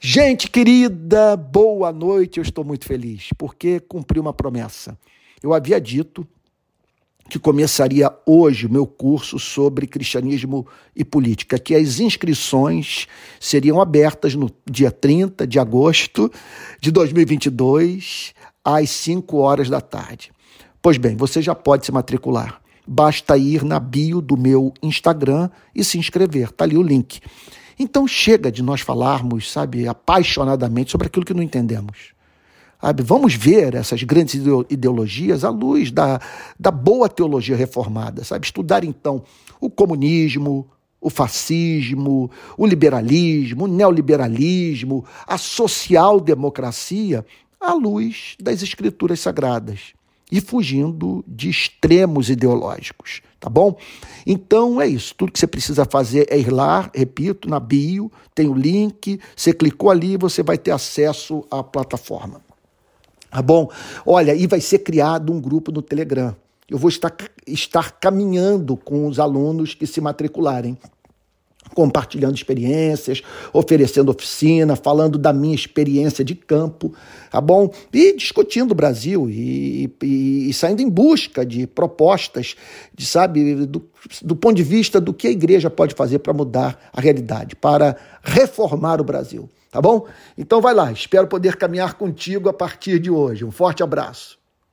Gente querida, boa noite. Eu estou muito feliz porque cumpri uma promessa. Eu havia dito que começaria hoje o meu curso sobre cristianismo e política, que as inscrições seriam abertas no dia 30 de agosto de 2022, às 5 horas da tarde. Pois bem, você já pode se matricular. Basta ir na bio do meu Instagram e se inscrever. Está ali o link. Então chega de nós falarmos, sabe, apaixonadamente sobre aquilo que não entendemos. Sabe? Vamos ver essas grandes ideologias à luz da, da boa teologia reformada, sabe? Estudar então o comunismo, o fascismo, o liberalismo, o neoliberalismo, a social-democracia à luz das escrituras sagradas e fugindo de extremos ideológicos, tá bom? Então é isso. Tudo que você precisa fazer é ir lá, repito, na bio, tem o link, você clicou ali, você vai ter acesso à plataforma. Tá bom? Olha, e vai ser criado um grupo no Telegram. Eu vou estar, estar caminhando com os alunos que se matricularem compartilhando experiências, oferecendo oficina, falando da minha experiência de campo, tá bom? E discutindo o Brasil e, e, e saindo em busca de propostas, de, sabe, do, do ponto de vista do que a igreja pode fazer para mudar a realidade, para reformar o Brasil, tá bom? Então vai lá, espero poder caminhar contigo a partir de hoje. Um forte abraço.